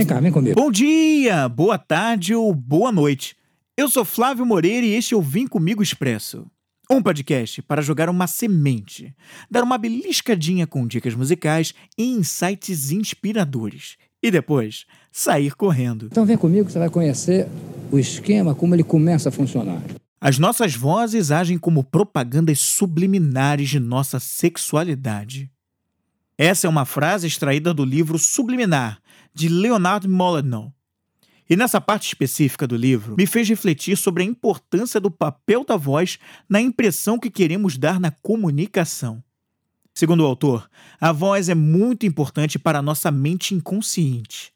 Vem cá, vem comigo. Bom dia, boa tarde ou boa noite. Eu sou Flávio Moreira e este é o Vim Comigo Expresso. Um podcast para jogar uma semente, dar uma beliscadinha com dicas musicais e insights inspiradores. E depois, sair correndo. Então vem comigo que você vai conhecer o esquema, como ele começa a funcionar. As nossas vozes agem como propagandas subliminares de nossa sexualidade. Essa é uma frase extraída do livro Subliminar, de Leonard Molyneux. E nessa parte específica do livro, me fez refletir sobre a importância do papel da voz na impressão que queremos dar na comunicação. Segundo o autor, a voz é muito importante para a nossa mente inconsciente.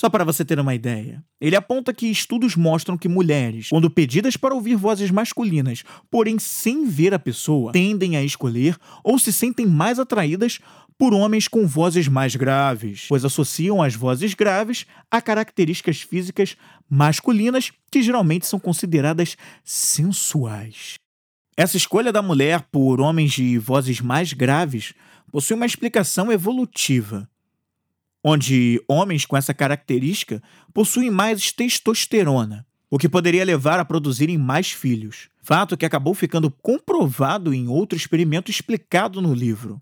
Só para você ter uma ideia, ele aponta que estudos mostram que mulheres, quando pedidas para ouvir vozes masculinas, porém sem ver a pessoa, tendem a escolher ou se sentem mais atraídas por homens com vozes mais graves, pois associam as vozes graves a características físicas masculinas que geralmente são consideradas sensuais. Essa escolha da mulher por homens de vozes mais graves possui uma explicação evolutiva, onde homens com essa característica possuem mais testosterona, o que poderia levar a produzirem mais filhos. Fato que acabou ficando comprovado em outro experimento explicado no livro.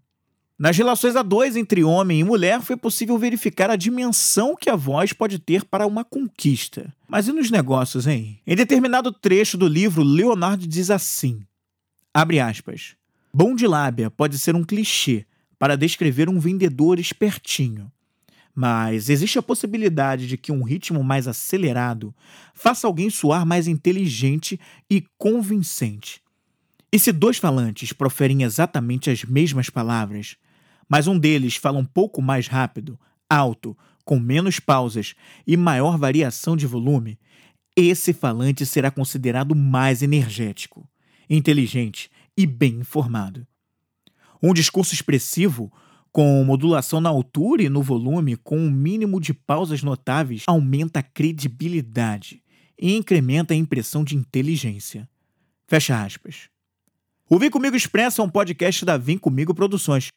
Nas relações a dois entre homem e mulher, foi possível verificar a dimensão que a voz pode ter para uma conquista. Mas e nos negócios, hein? Em determinado trecho do livro, Leonardo diz assim: abre aspas. Bom de lábia pode ser um clichê para descrever um vendedor espertinho. Mas existe a possibilidade de que um ritmo mais acelerado faça alguém soar mais inteligente e convincente. E se dois falantes proferem exatamente as mesmas palavras, mas um deles fala um pouco mais rápido, alto, com menos pausas e maior variação de volume, esse falante será considerado mais energético, inteligente e bem informado. Um discurso expressivo, com modulação na altura e no volume, com um mínimo de pausas notáveis, aumenta a credibilidade e incrementa a impressão de inteligência. Fecha aspas. O Vem Comigo Expressa é um podcast da Vem Comigo Produções.